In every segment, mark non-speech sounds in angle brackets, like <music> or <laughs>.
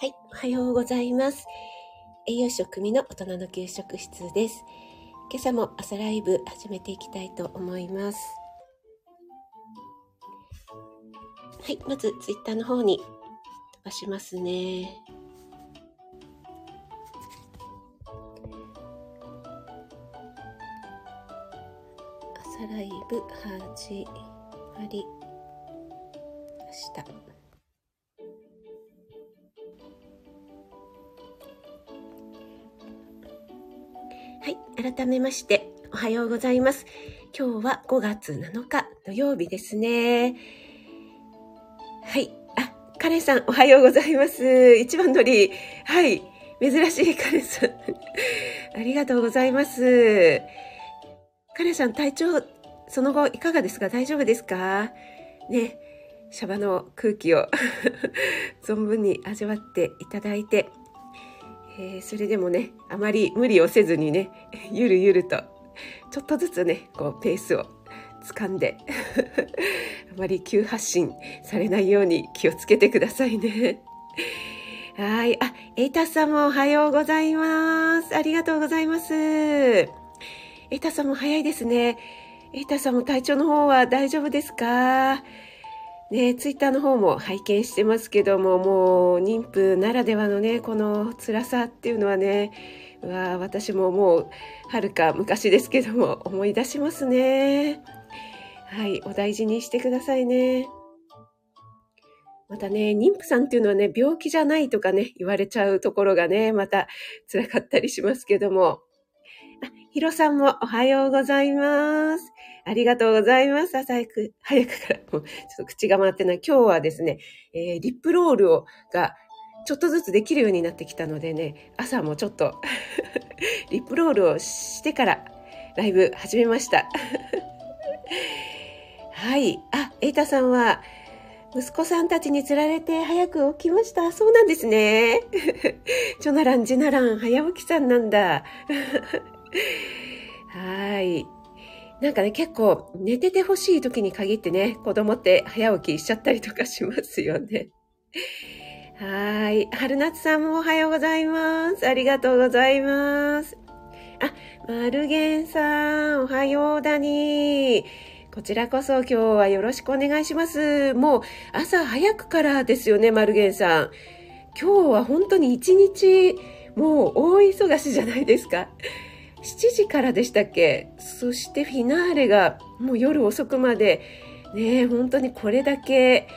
はい、おはようございます。栄養食組の大人の給食室です。今朝も朝ライブ始めていきたいと思います。はい、まずツイッターの方に飛ばしますね。朝ライブ始まりました。改めまして、おはようございます。今日は5月7日土曜日ですね。はい。あ、カレンさん、おはようございます。一番乗り。はい。珍しいカレンさん。<laughs> ありがとうございます。カレンさん、体調、その後いかがですか？大丈夫ですか？ね。シャバの空気を <laughs> 存分に味わっていただいて、えー、それでもねあまり無理をせずにね <laughs> ゆるゆるとちょっとずつねこうペースを掴んで <laughs> あまり急発進されないように気をつけてくださいね。はい。あ、エイタさんもおはようございます。ありがとうございます。エイタさんも早いですね。エイタさんも体調の方は大丈夫ですか？ね、ツイッターの方も拝見してますけども、もう妊婦ならではのね、この辛さっていうのはね、うわ私ももう、はるか昔ですけども、思い出しますね。はい、お大事にしてくださいね。またね、妊婦さんっていうのはね、病気じゃないとかね、言われちゃうところがね、また辛かったりしますけども。あ、ヒロさんもおはようございます。ありがとうございます。朝早く、<laughs> 早くから、もうちょっと口が回ってない。今日はですね、えー、リップロールを、が、ちょっとずつできるようになってきたのでね、朝もちょっと <laughs> リップロールをしてからライブ始めました。<laughs> はい。あ、エイタさんは、息子さんたちに釣られて早く起きました。そうなんですね。チョナラン、ジナラン、早起きさんなんだ。はい。なんかね、結構寝ててほしい時に限ってね、子供って早起きしちゃったりとかしますよね。はい。春夏さんもおはようございます。ありがとうございます。あ、マルゲンさん、おはようだに。こちらこそ今日はよろしくお願いします。もう朝早くからですよね、マルゲンさん。今日は本当に一日、もう大忙しじゃないですか。7時からでしたっけ？そしてフィナーレがもう夜遅くまでね本当にこれだけ、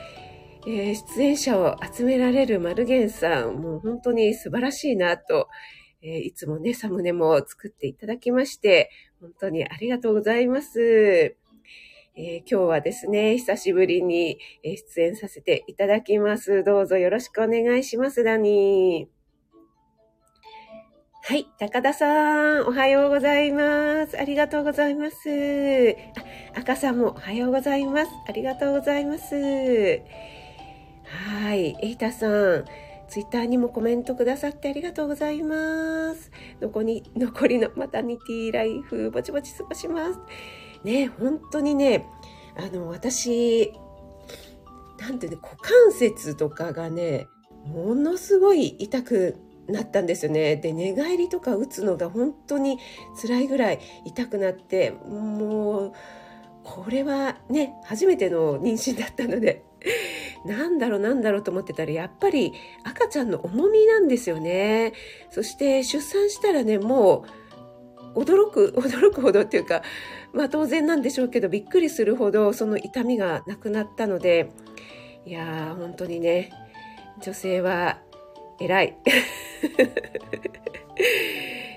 えー、出演者を集められるマルゲンさんもう本当に素晴らしいなと、えー、いつもねサムネも作っていただきまして本当にありがとうございます。えー、今日はですね、久しぶりに出演させていただきます。どうぞよろしくお願いします、ダニー。はい。高田さん、おはようございます。ありがとうございます。あ、赤さんもおはようございます。ありがとうございます。はい。エイタさん、ツイッターにもコメントくださってありがとうございます。残り、残りのマタニティライフ、ぼちぼち過ごします。ね、本当にね、あの、私、なんてね、股関節とかがね、ものすごい痛くなったんですよね。で、寝返りとか打つのが本当に辛いぐらい痛くなって、もう、これはね、初めての妊娠だったので、<laughs> なんだろうなんだろうと思ってたら、やっぱり赤ちゃんの重みなんですよね。そして出産したらね、もう、驚く、驚くほどっていうか、まあ当然なんでしょうけど、びっくりするほどその痛みがなくなったので、いやー、本当にね、女性は偉い。<laughs>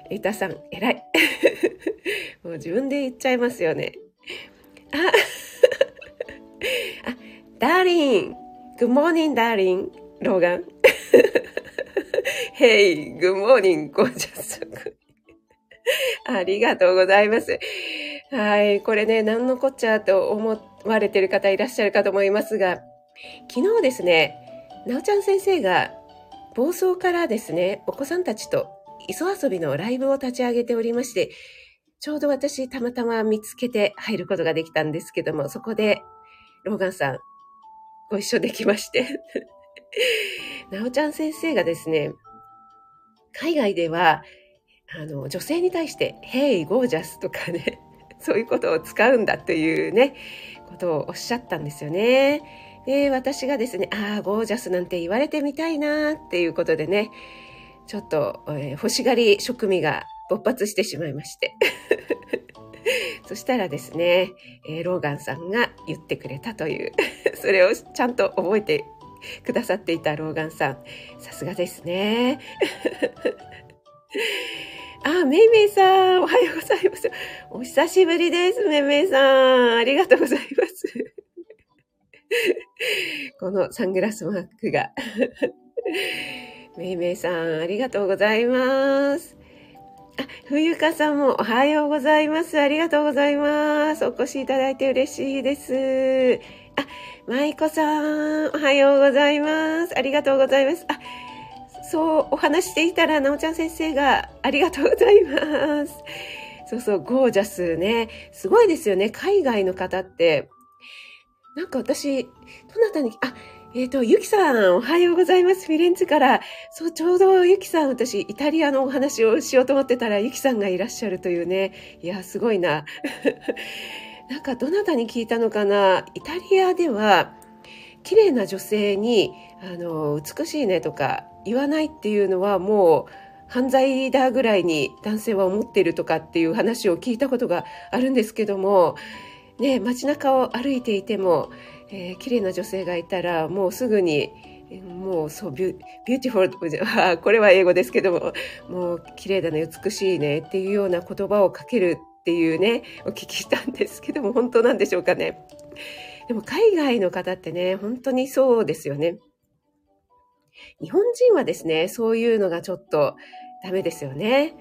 エタさん、偉い。<laughs> もう自分で言っちゃいますよね。あ、<laughs> あ、ダーリン。Good morning, ダーリン。ローガン。Hey, good morning, ゴージャス。ありがとうございます。はい。これね、何のこっちゃと思われてる方いらっしゃるかと思いますが、昨日ですね、なおちゃん先生が房総からですね、お子さんたちと磯遊びのライブを立ち上げておりまして、ちょうど私たまたま見つけて入ることができたんですけども、そこでローガンさんご一緒できまして <laughs> なおちゃん先生がですね、海外では、あの、女性に対して、Hey, gorgeous とかね、そういうことを使うんだというね、ことをおっしゃったんですよね。で、私がですね、ああ、ゴージャスなんて言われてみたいなっていうことでね、ちょっと、えー、欲しがり職味が勃発してしまいまして。<laughs> そしたらですね、えー、ローガンさんが言ってくれたという、<laughs> それをちゃんと覚えてくださっていたローガンさん、さすがですね。<laughs> あ、めいめいさん、おはようございます。お久しぶりです、めいめいさん。ありがとうございます。<laughs> このサングラスマークが。<laughs> めいめいさん、ありがとうございます。あ、冬香さんもおはようございます。ありがとうございます。お越しいただいて嬉しいです。あ、舞子さん、おはようございます。ありがとうございます。あ、そうお話していたら、なおちゃん先生がありがとうございます。そうそう、ゴージャスね。すごいですよね。海外の方って。なんか私、どなたに、あ、えっ、ー、と、ゆきさん、おはようございます。フィレンツェから。そう、ちょうどゆきさん、私、イタリアのお話をしようと思ってたら、ゆきさんがいらっしゃるというね。いや、すごいな。<laughs> なんか、どなたに聞いたのかなイタリアでは、綺麗な女性に、あの、美しいねとか、言わないっていうのはもう犯罪だぐらいに男性は思ってるとかっていう話を聞いたことがあるんですけども、ね、街中を歩いていても、えー、綺麗な女性がいたらもうすぐにもうそうビュビューティフォルこれは英語ですけどももう綺麗だね美しいねっていうような言葉をかけるっていうねお聞きしたんですけども本当なんでしょうかねでも海外の方ってね本当にそうですよね日本人はですね、そういうのがちょっとダメですよね。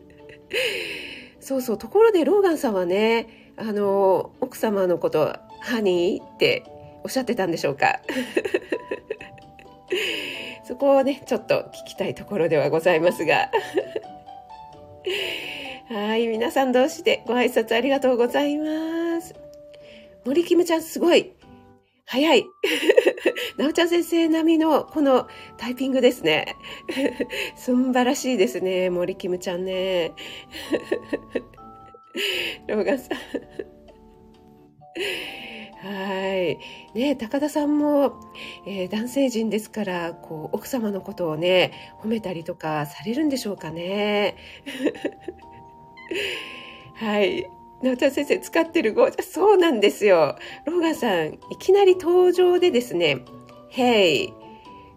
<laughs> そうそう、ところでローガンさんはね、あの、奥様のこと、ハニーっておっしゃってたんでしょうか？<laughs> そこをね、ちょっと聞きたいところではございますが。<laughs> はい、皆さん同士でご挨拶ありがとうございます。森キムちゃんすごい。早い。<laughs> なおちゃん先生並みのこのタイピングですね。すんばらしいですね。森キムちゃんね。<laughs> ローガンさん。はい。ね高田さんも、えー、男性陣ですから、こう、奥様のことをね、褒めたりとかされるんでしょうかね。<laughs> はい。直田先生使ってるゴージャス。そうなんですよ。ローガンさん、いきなり登場でですね、Hey,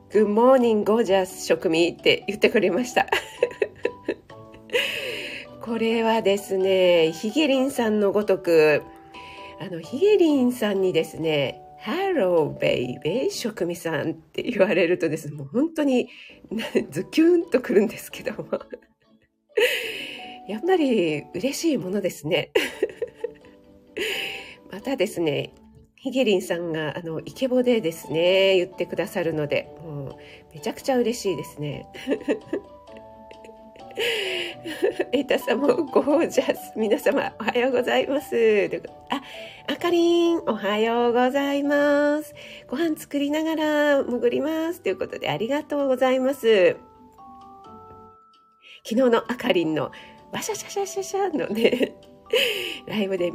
good morning, gorgeous 食味って言ってくれました。<laughs> これはですね、ヒゲリンさんのごとく、あの、ヒゲリンさんにですね、Hello, baby, 食味さんって言われるとですね、もう本当に <laughs> ズキュンとくるんですけども。<laughs> やっぱり嬉しいものですね。<laughs> またですね、ヒゲリンさんがあのイケボでですね、言ってくださるので、もうめちゃくちゃ嬉しいですね。<laughs> エタさもゴージャス。皆様おはようございます。あ、あかりん、おはようございます。ご飯作りながら潜ります。ということでありがとうございます。昨日のあかりんのワシャシャシャシャシャのね、<laughs> ライブで、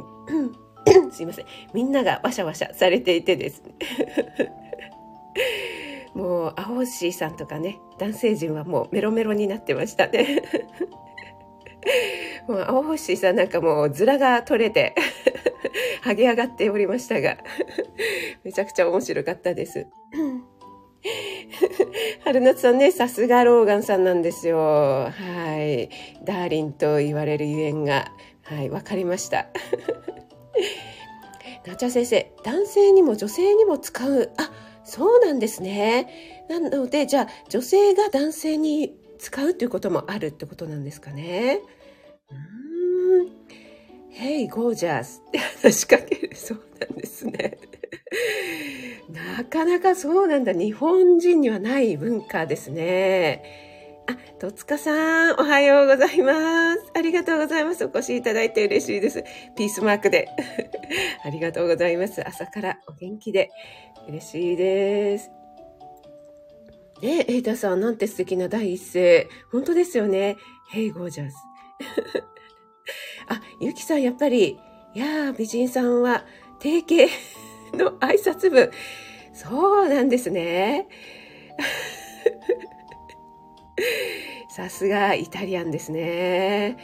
<clears throat> すいません。みんながワシャワシャされていてですね。<laughs> もう、青星さんとかね、男性陣はもうメロメロになってましたね。<laughs> もう、青星さんなんかもう、面が取れて、<laughs> 剥げ上がっておりましたが、<laughs> めちゃくちゃ面白かったです。春夏さんね、さすがローガンさんなんですよ。はい。ダーリンと言われるゆえんが、はい、わかりました。なちゃ先生、男性にも女性にも使う。あ、そうなんですね。なので、じゃあ、女性が男性に使うということもあるってことなんですかね。うーん。Hey, gorgeous <laughs> って話しかけるそうなんですね。<laughs> なかなかそうなんだ。日本人にはない文化ですね。あ、戸塚さん、おはようございます。ありがとうございます。お越しいただいて嬉しいです。ピースマークで。<laughs> ありがとうございます。朝からお元気で嬉しいです。ねえ、エイタさん、なんて素敵な第一声。本当ですよね。Hey, gorgeous. <laughs> あ、ゆきさん、やっぱり、いやー、美人さんは、定型の挨拶文。そうなんですね。<laughs> さすがイタリアンですね。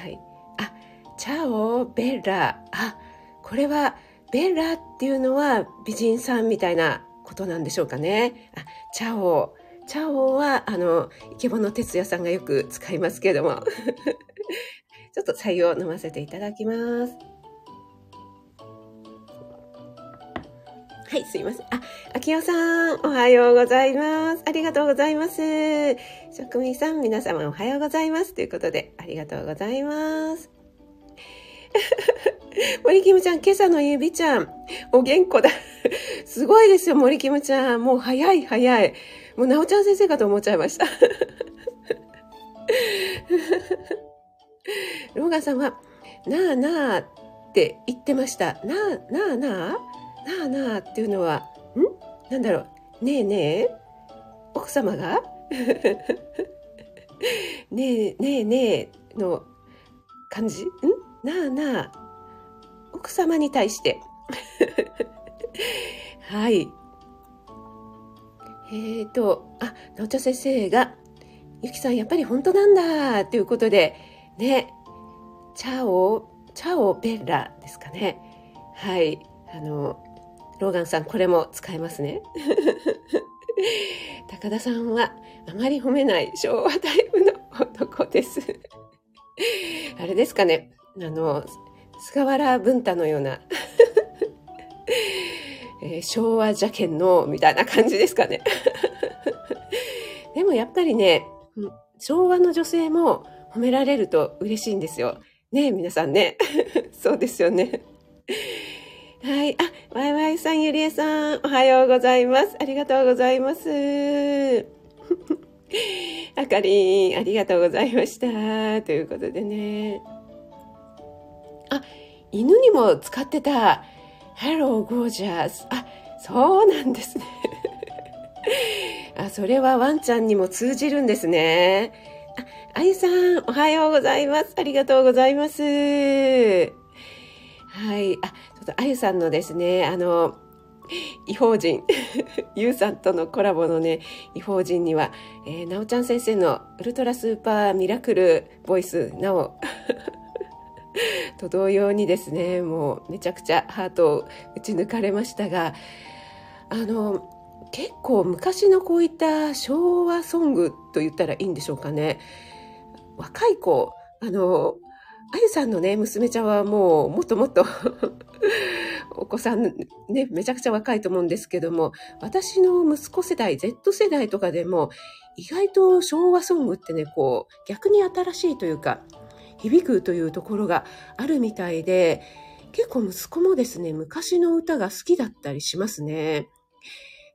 はい。あ、チャオ、ベッラ。あ、これは、ベッラっていうのは美人さんみたいなことなんでしょうかね。あ、チャオ。チャオは、あの、イケボの哲也さんがよく使いますけども。<laughs> ちょっと採用飲ませていただきます。はい、すいません。あ、秋代さん、おはようございます。ありがとうございます。職人さん、皆様おはようございます。ということで、ありがとうございます。<laughs> 森キムちゃん、今朝のゆびちゃん、お元気だ。<laughs> すごいですよ、森キムちゃん。もう早い早い。もうなおちゃん先生かと思っちゃいました。<laughs> ローガンさんは、なあなあって言ってました。なあ、なあなあ？なあなあっていうのは、ん？なんだろう。ねえねえ？奥様が？ねえねえねえの感じ？ん？なあなあ。奥様に対して。<laughs> はい。えーと、あ、なおちゃ先生が、ゆきさんやっぱり本当なんだということで、ね、チャオ、チャオベラですかね。はい。あの、ローガンさん、これも使えますね。<laughs> 高田さんは、あまり褒めない昭和タイプの男です。<laughs> あれですかね。あの、菅原文太のような、<laughs> えー、昭和邪剣の、みたいな感じですかね。<laughs> でもやっぱりね、昭和の女性も褒められると嬉しいんですよ。ねえ、皆さんね。<laughs> そうですよね。はい。あ、ワイワイさん、ゆりえさん、おはようございます。ありがとうございます。あかりん、ありがとうございました。ということでね。あ、犬にも使ってた。Hello, gorgeous. あ、そうなんですね。<laughs> あ、それはワンちゃんにも通じるんですね。あ、あゆさん、おはようございます。ありがとうございます。はい。あ、ちょっとあゆさんのですね、あの、異邦人、<laughs> ゆうさんとのコラボのね、異邦人には、えー、なおちゃん先生のウルトラスーパーミラクルボイス、なお、<laughs> <laughs> と同様にですね、もうめちゃくちゃハートを打ち抜かれましたが、あの、結構昔のこういった昭和ソングと言ったらいいんでしょうかね。若い子、あの、あゆさんのね、娘ちゃんはもうもっともっと <laughs> お子さんね、めちゃくちゃ若いと思うんですけども、私の息子世代、Z 世代とかでも、意外と昭和ソングってね、こう、逆に新しいというか、響くというところがあるみたいで、結構息子もですね、昔の歌が好きだったりしますね。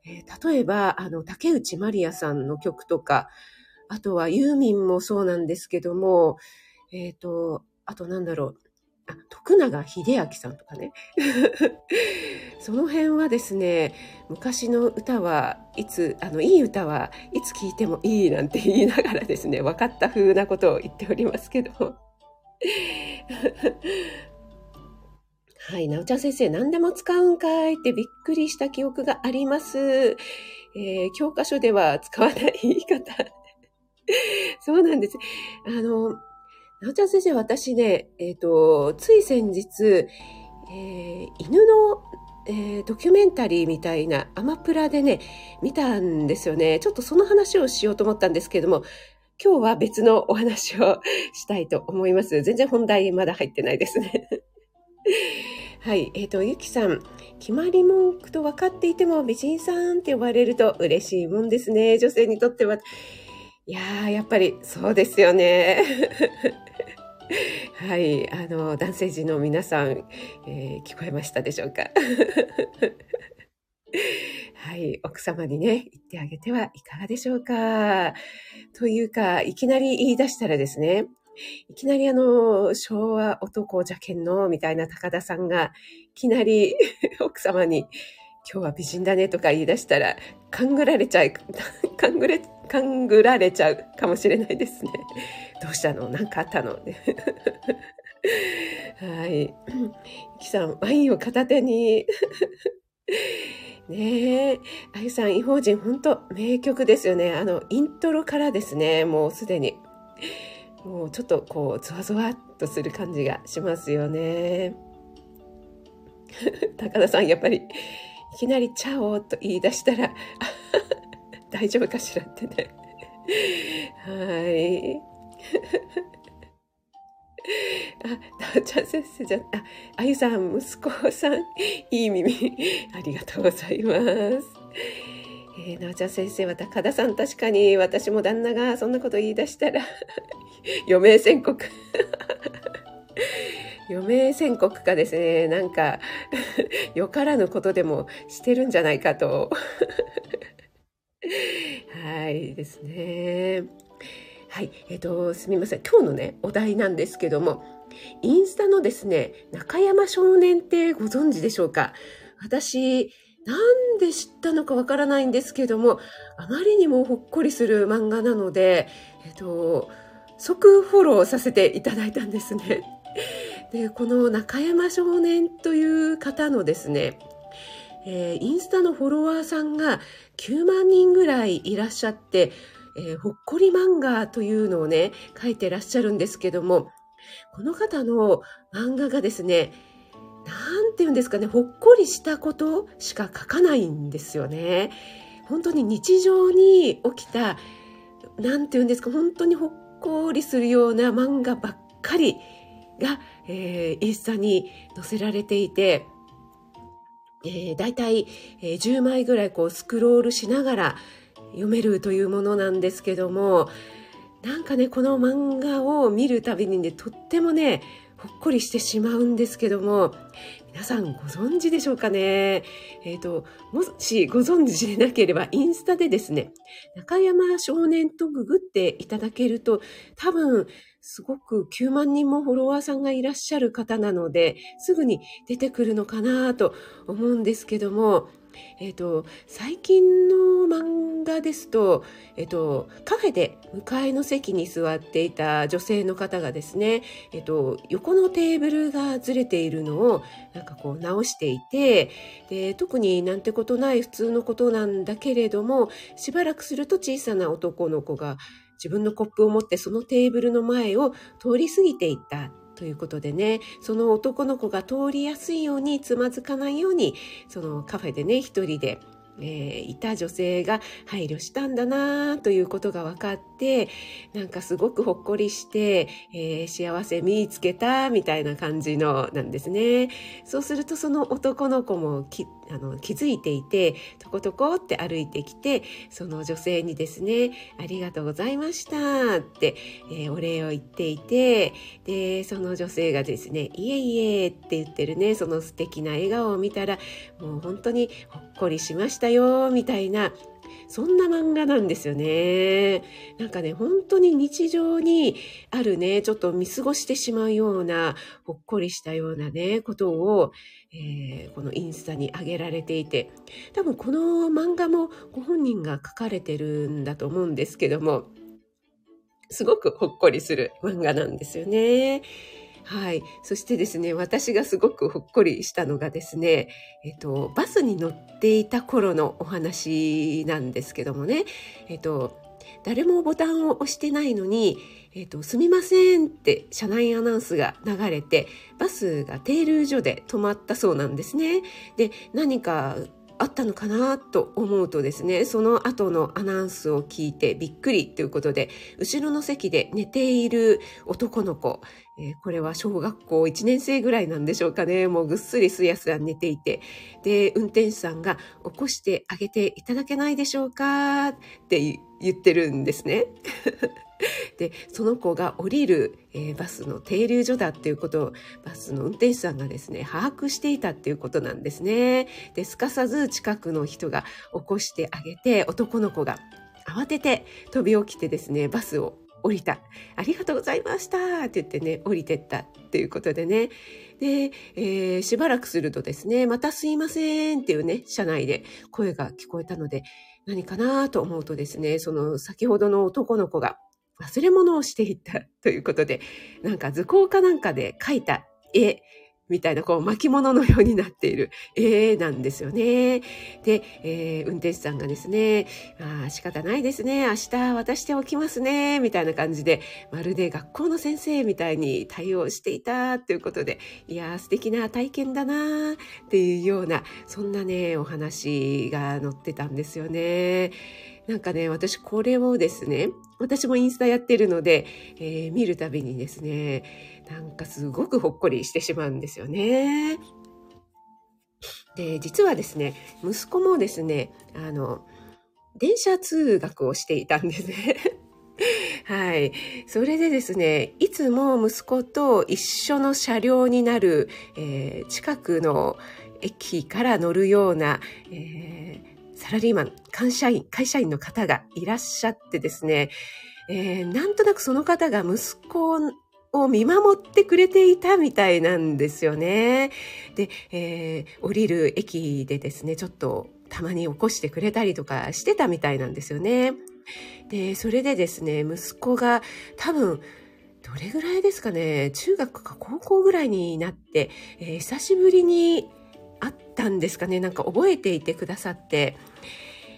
えー、例えば、あの、竹内まりやさんの曲とか、あとはユーミンもそうなんですけども、えっ、ー、と、あとなんだろう。あ、徳永秀明さんとかね。<laughs> その辺はですね、昔の歌はいつ、あの、いい歌はいつ聴いてもいいなんて言いながらですね、分かった風なことを言っておりますけど。<laughs> はい、なおちゃん先生、何でも使うんかいってびっくりした記憶があります。えー、教科書では使わない言い方。<laughs> そうなんです。あの、なおちゃん先生、私ね、えっ、ー、と、つい先日、えー、犬の、えー、ドキュメンタリーみたいなアマプラでね、見たんですよね。ちょっとその話をしようと思ったんですけども、今日は別のお話をしたいと思います。全然本題まだ入ってないですね。<laughs> はい。えっ、ー、と、ゆきさん、決まり文句と分かっていても美人さんって呼ばれると嬉しいもんですね。女性にとっては。いやー、やっぱりそうですよね。<laughs> はい、あの、男性陣の皆さん、えー、聞こえましたでしょうか？<laughs> はい、奥様にね、言ってあげてはいかがでしょうか。というか、いきなり言い出したらですね、いきなりあの、昭和男邪剣の、みたいな高田さんが、いきなり <laughs> 奥様に今日は美人だねとか言い出したら、勘ぐられちゃう、<laughs> 勘ぐれ、勘ぐられちゃうかもしれないですね。どうしたの？何かあったの？はい。きさん、ワインを片手に。ねえ、あゆさん、異邦人、本当名曲ですよね。あの、イントロからですね、もうすでに。もうちょっとこう、ゾワゾワっとする感じがしますよね。<laughs> 高田さん、やっぱり、いきなりチャオと言い出したら、<laughs> 大丈夫かしらってね。はい。あ、なおちゃん先生じゃ、あ、あゆさん、息子さん、いい耳、ありがとうございます。えー、なおちゃん先生は高田さん、確かに私も旦那がそんなこと言い出したら <laughs> 余命宣告 <laughs> 余命宣告かですね、なんか <laughs> よからぬことでもしてるんじゃないかとはいですね。はい。えっ、ー、と、すみません。今日のね、お題なんですけども、インスタのですね、中山少年ってご存知でしょうか？私、なんで知ったのかわからないんですけども、あまりにもほっこりする漫画なので、えっ、ー、と、即フォローさせていただいたんですね。<laughs> で、この中山少年という方のですね、えー、インスタのフォロワーさんが9万人ぐらいいらっしゃって、えー、ほっこり漫画というのをね、書いてらっしゃるんですけども、この方の漫画がですね、なんて言うんですかね、ほっこりしたことしか書かないんですよね。本当に日常に起きた、なんて言うんですか、本当にほっこりするような漫画ばっかりが、えー、インスタに載せられていて、えー、大体、えー、10枚ぐらいこうスクロールしながら、読めるというものなんですけどもなんかねこの漫画を見るたびにねとってもねほっこりしてしまうんですけども皆さんご存知でしょうかね？えっ、ー、ともしご存知でなければインスタでですね中山少年とググっていただけると多分すごく9万人もフォロワーさんがいらっしゃる方なのですぐに出てくるのかなと思うんですけどもえっ、ー、と、最近の漫画ですと、えっ、ー、と、カフェで向かいの席に座っていた女性の方がですね、えっ、ー、と、横のテーブルがずれているのを、なんかこう直していて、で、特になんてことない普通のことなんだけれども、しばらくすると小さな男の子が自分のコップを持ってそのテーブルの前を通り過ぎていった。ということでね、その男の子が通りやすいように、つまずかないように、そのカフェでね、一人でえー、いた女性が配慮したんだなということが分かって、なんかすごくほっこりして、えー、幸せ見つけたみたいな感じのなんですね。そうするとその男の子もきあの気づいていて、とことこって歩いてきて、その女性にですね、ありがとうございましたって、えー、お礼を言っていて、で、その女性がですね、いえいえって言ってるね、その素敵な笑顔を見たら、もう本当にほっこりしましたしたよ、みたいな、そんな漫画なんですよね。なんかね、本当に日常にあるね、ちょっと見過ごしてしまうような、ほっこりしたようなね、ことを、えー、このインスタに上げられていて、多分この漫画もご本人が書かれてるんだと思うんですけども、すごくほっこりする漫画なんですよね。はい。そしてですね、私がすごくほっこりしたのがですね、えっと、バスに乗っていた頃のお話なんですけどもね、えっと、誰もボタンを押してないのに、えっと、すみませんって車内アナウンスが流れて、バスが停留所で止まったそうなんですね。で、何かあったのかなと思うとですね、その後のアナウンスを聞いてびっくりということで、後ろの席で寝ている男の子、えー、これは小学校1年生ぐらいなんでしょうかね。もうぐっすりすやすや寝ていて。で、運転手さんが起こしてあげていただけないでしょうか？って言ってるんですね。で、その子が降りる、えー、バスの停留所だっていうことをバスの運転手さんがですね、把握していたっていうことなんですね。で、すかさず近くの人が起こしてあげて、男の子が慌てて飛び起きてですね、バスを降りた。ありがとうございましたって言ってね、降りてったっていうことでね。で、えー、しばらくするとですね、またすいませんっていうね、車内で声が聞こえたので、何かなと思うとですね、その先ほどの男の子が忘れ物をしていたということで、なんか図工かなんかで描いた絵みたいな、こう、巻物のようになっている絵なんですよね。で、えー、運転手さんがですね、ああ、仕方ないですね。明日渡しておきますね。みたいな感じで、まるで学校の先生みたいに対応していたということで、いや、素敵な体験だなっていうような、そんなね、お話が載ってたんですよね。なんかね、私これをですね、私もインスタやってるので、えー、見るたびにですね、なんかすごくほっこりしてしまうんですよね。で、実はですね、息子もですね、あの、電車通学をしていたんですね。<laughs> はい。それでですね、いつも息子と一緒の車両になる、えー、近くの駅から乗るような、えーサラリーマン、会社員、会社員の方がいらっしゃってですね、えー、なんとなくその方が息子を見守ってくれていたみたいなんですよね。で、えー、降りる駅でですね、ちょっとたまに起こしてくれたりとかしてたみたいなんですよね。で、それでですね、息子が多分、どれぐらいですかね、中学か高校ぐらいになって、えー、久しぶりにたんですかね。なんか覚えていてくださって、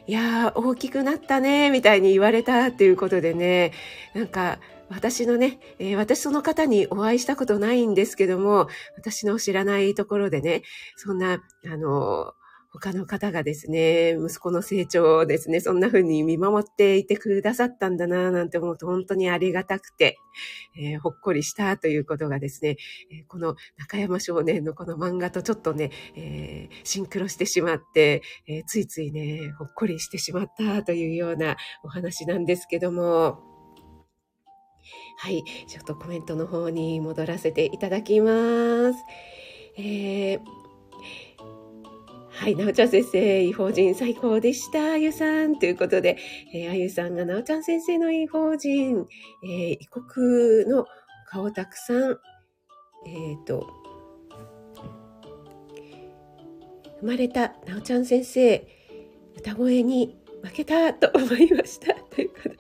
いやー、大きくなったね、みたいに言われたっていうことでね、なんか、私のね、えー、私その方にお会いしたことないんですけども、私の知らないところでね、そんな、あの、他の方がですね、息子の成長をですね、そんな風に見守っていてくださったんだな、なんて思うと本当にありがたくて、えー、ほっこりしたということがですね、え、この中山少年のこの漫画とちょっとね、えー、シンクロしてしまって、えついついね、ほっこりしてしまったというようなお話なんですけども、はい、ちょっとコメントの方に戻らせていただきます。えーはい、なおちゃん先生、異邦人最高でした、あゆさん。ということで、えー、あゆさんがなおちゃん先生の異邦人、えー、異国の顔たくさん、えっ、ー、と、生まれたなおちゃん先生、歌声に負けたと思いました。<laughs> ということで。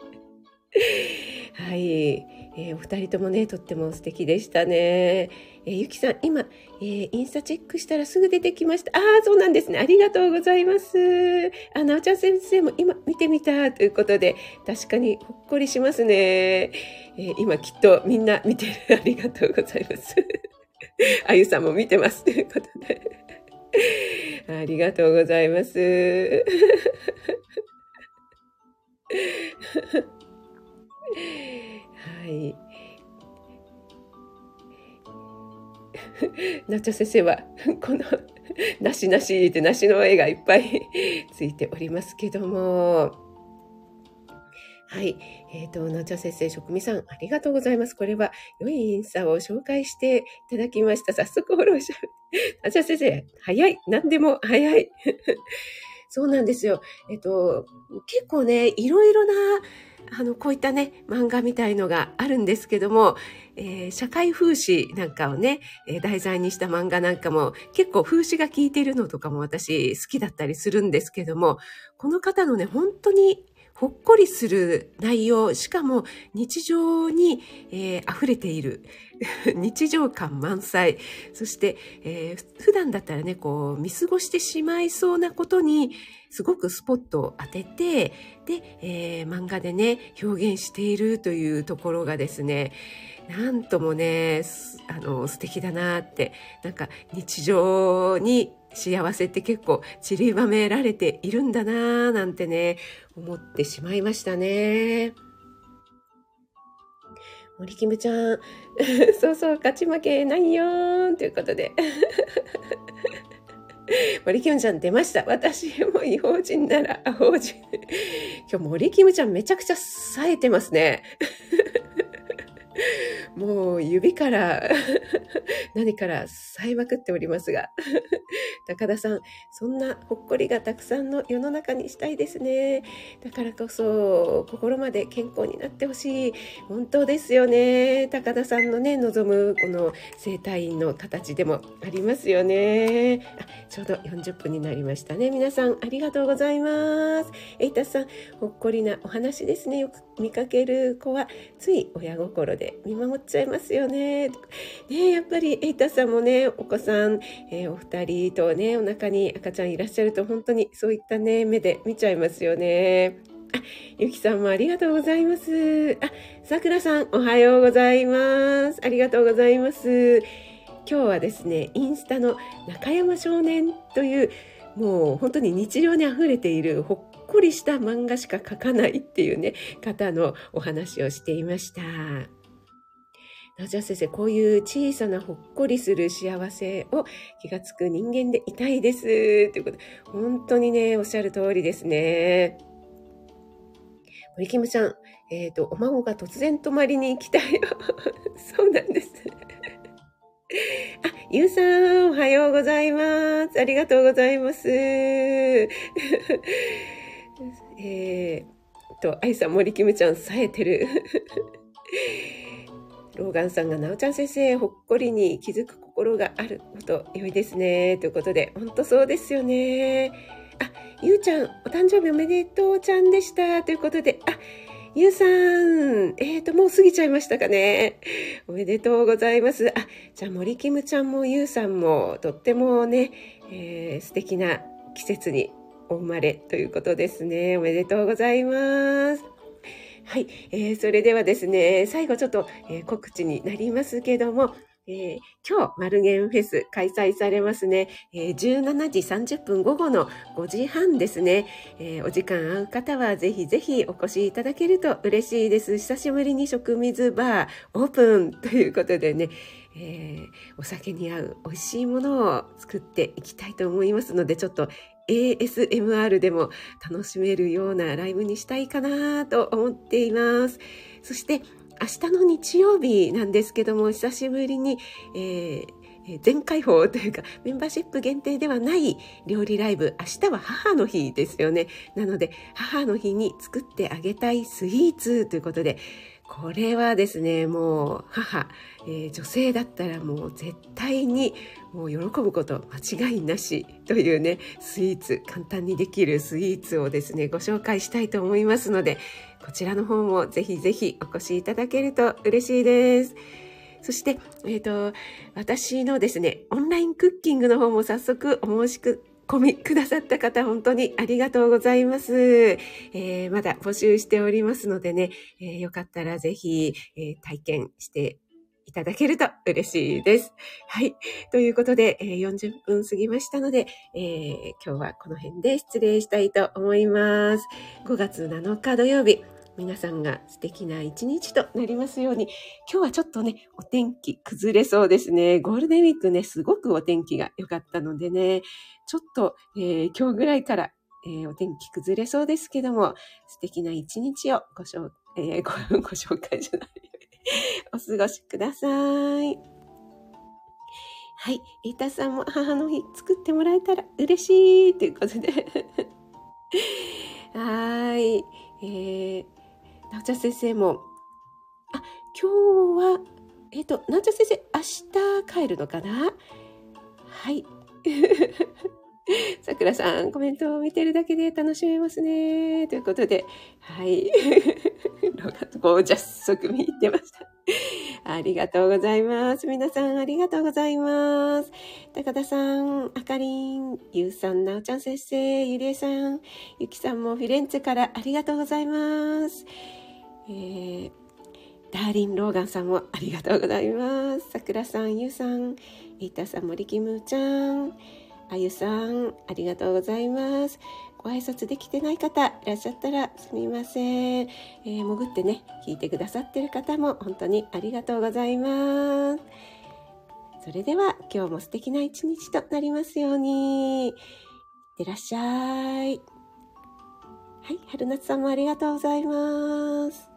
はい。えー、お二人ともね、とっても素敵でしたね。えー、ゆきさん、今、えー、インスタチェックしたらすぐ出てきました。ああ、そうなんですね。ありがとうございます。あ、なおちゃん先生も今見てみたということで、確かにほっこりしますね。えー、今きっとみんな見てる。ありがとうございます。<laughs> あゆさんも見てます。ということで。<laughs> ありがとうございます。<laughs> はい。ナチョ先生は、<laughs> この、なしなしって梨の絵がいっぱいついておりますけども、はい。えっ、ー、と、ナチョ先生、職味さん、ありがとうございます。これは、良いインスタを紹介していただきました。早速フォローし <laughs> ちゃう。ナチョ先生、早い。何でも早い。<laughs> そうなんですよ。えっ、ー、と、結構ね、いろいろな、あの、こういったね、漫画みたいのがあるんですけども、えー、社会風刺なんかをね、えー、題材にした漫画なんかも結構風刺が効いてるのとかも私好きだったりするんですけども、この方のね、本当にほっこりする内容、しかも日常に、えー、溢れている。<laughs> 日常感満載。そして、えー、普段だったらね、こう、見過ごしてしまいそうなことに、すごくスポットを当てて、で、えー、漫画でね、表現しているというところがですね、なんともね、あの、素敵だなって、なんか日常に幸せって結構散りばめられているんだなぁなんてね、思ってしまいましたね。森キムちゃん、<laughs> そうそう、勝ち負けないよーんということで。<laughs> 森キムちゃん出ました。私も違法人ならアホ人。今日森キムちゃんめちゃくちゃ冴えてますね。<laughs> もう指から <laughs> 何から冴えまくっておりますが。<laughs> 高田さん、そんなほっこりがたくさんの世の中にしたいですね。だからこそ、心まで健康になってほしい。本当ですよね。高田さんのね、望むこの生体院の形でもありますよね。あちょうど40分になりましたね。皆さん、ありがとうございます。エイタさん、ほっこりなお話ですね。よく見かける子は、つい親心で見守ってちゃいますよね。ねやっぱりエイタさんもね、お子さん、えー、お二人とね、お腹に赤ちゃんいらっしゃると本当にそういったね、目で見ちゃいますよね。あ、ゆきさんもありがとうございます。あ、さくらさんおはようございます。ありがとうございます。今日はですね、インスタの中山少年というもう本当に日常にあふれているほっこりした漫画しか描かないっていうね、方のお話をしていました。じゃあ先生、こういう小さなほっこりする幸せを気がつく人間でいたいです。ということで、本当にね、おっしゃる通りですね。森キムちゃん、えっ、ー、と、お孫が突然泊まりに来たよ。<laughs> そうなんです。<laughs> あ、ゆうさん、おはようございます。ありがとうございます。<laughs> えー、と、あいさん、森キムちゃん、冴えてる。ローガンさんが、なおちゃん先生、ほっこりに気づく心があること良いですね。ということで、ほんとそうですよね。あ、ゆうちゃん、お誕生日おめでとうちゃんでした。ということで、あ、ゆうさん、えっ、ー、と、もう過ぎちゃいましたかね。おめでとうございます。あ、じゃあ森キムちゃんもゆうさんも、とってもね、えー、素敵な季節にお生まれということですね。おめでとうございます。はい、えー、それではですね、最後ちょっと、えー、告知になりますけども、えー、今日、マルゲンフェス開催されますね。えー、17時30分午後の5時半ですね。えー、お時間合う方はぜひぜひお越しいただけると嬉しいです。久しぶりに食水バーオープンということでね、えお酒に合う美味しいものを作っていきたいと思いますので、ちょっと ASMR でも楽しめるようなライブにしたいかなと思っています。そして、明日の日曜日なんですけども、久しぶりに、えー全開放というか、メンバーシップ限定ではない料理ライブ、明日は母の日ですよね。なので、母の日に作ってあげたいスイーツということで、これはですね、もう母、えー、女性だったらもう絶対にもう喜ぶこと間違いなしというね、スイーツ、簡単にできるスイーツをですね、ご紹介したいと思いますので、こちらの方もぜひぜひお越しいただけると嬉しいです。そして、え、ー、と、私のですね、オンラインクッキングの方も早速お申し込みくださった方、本当にありがとうございます。えー、まだ募集しておりますのでね、えー、よかったらぜひ、えー、体験していただけると嬉しいです。はい。ということで、え、40分過ぎましたので、えー、今日はこの辺で失礼したいと思います。5月7日土曜日、皆さんが素敵な一日となりますように、今日はちょっとね、お天気崩れそうですね。ゴールデンウィークね、すごくお天気が良かったのでね、ちょっと、えー、今日ぐらいから、えー、お天気崩れそうですけども、素敵な一日をご紹,、えー、<laughs> ごご紹介じゃない。お過ごしください。はい。イータさんも母の日作ってもらえたら嬉しいということで <laughs> はい。えー、なおちゃん先生も、あ、今日は、えっ、ー、と、なおちゃん先生、明日帰るのかな？はい。<laughs> さくらさん、コメントを見てるだけで楽しめますね。ということで、はい。ゴージャス速見ってました。ありがとうございます。皆さん、ありがとうございます。高田さん、あかりん、ゆうさん、なおちゃん先生、ゆりえさん、ゆきさんもフィレンツェからありがとうございます。えー、ダーリン・ローガンさんもありがとうございます。さくらさん、ゆうさん、イータさん、森キムちゃん、あゆさん、ありがとうございます。ご挨拶できてない方いらっしゃったらすみません。えー、潜ってね、聞いてくださってる方も本当にありがとうございます。それでは今日も素敵な一日となりますように。いってらっしゃい。はい、春夏さんもありがとうございます。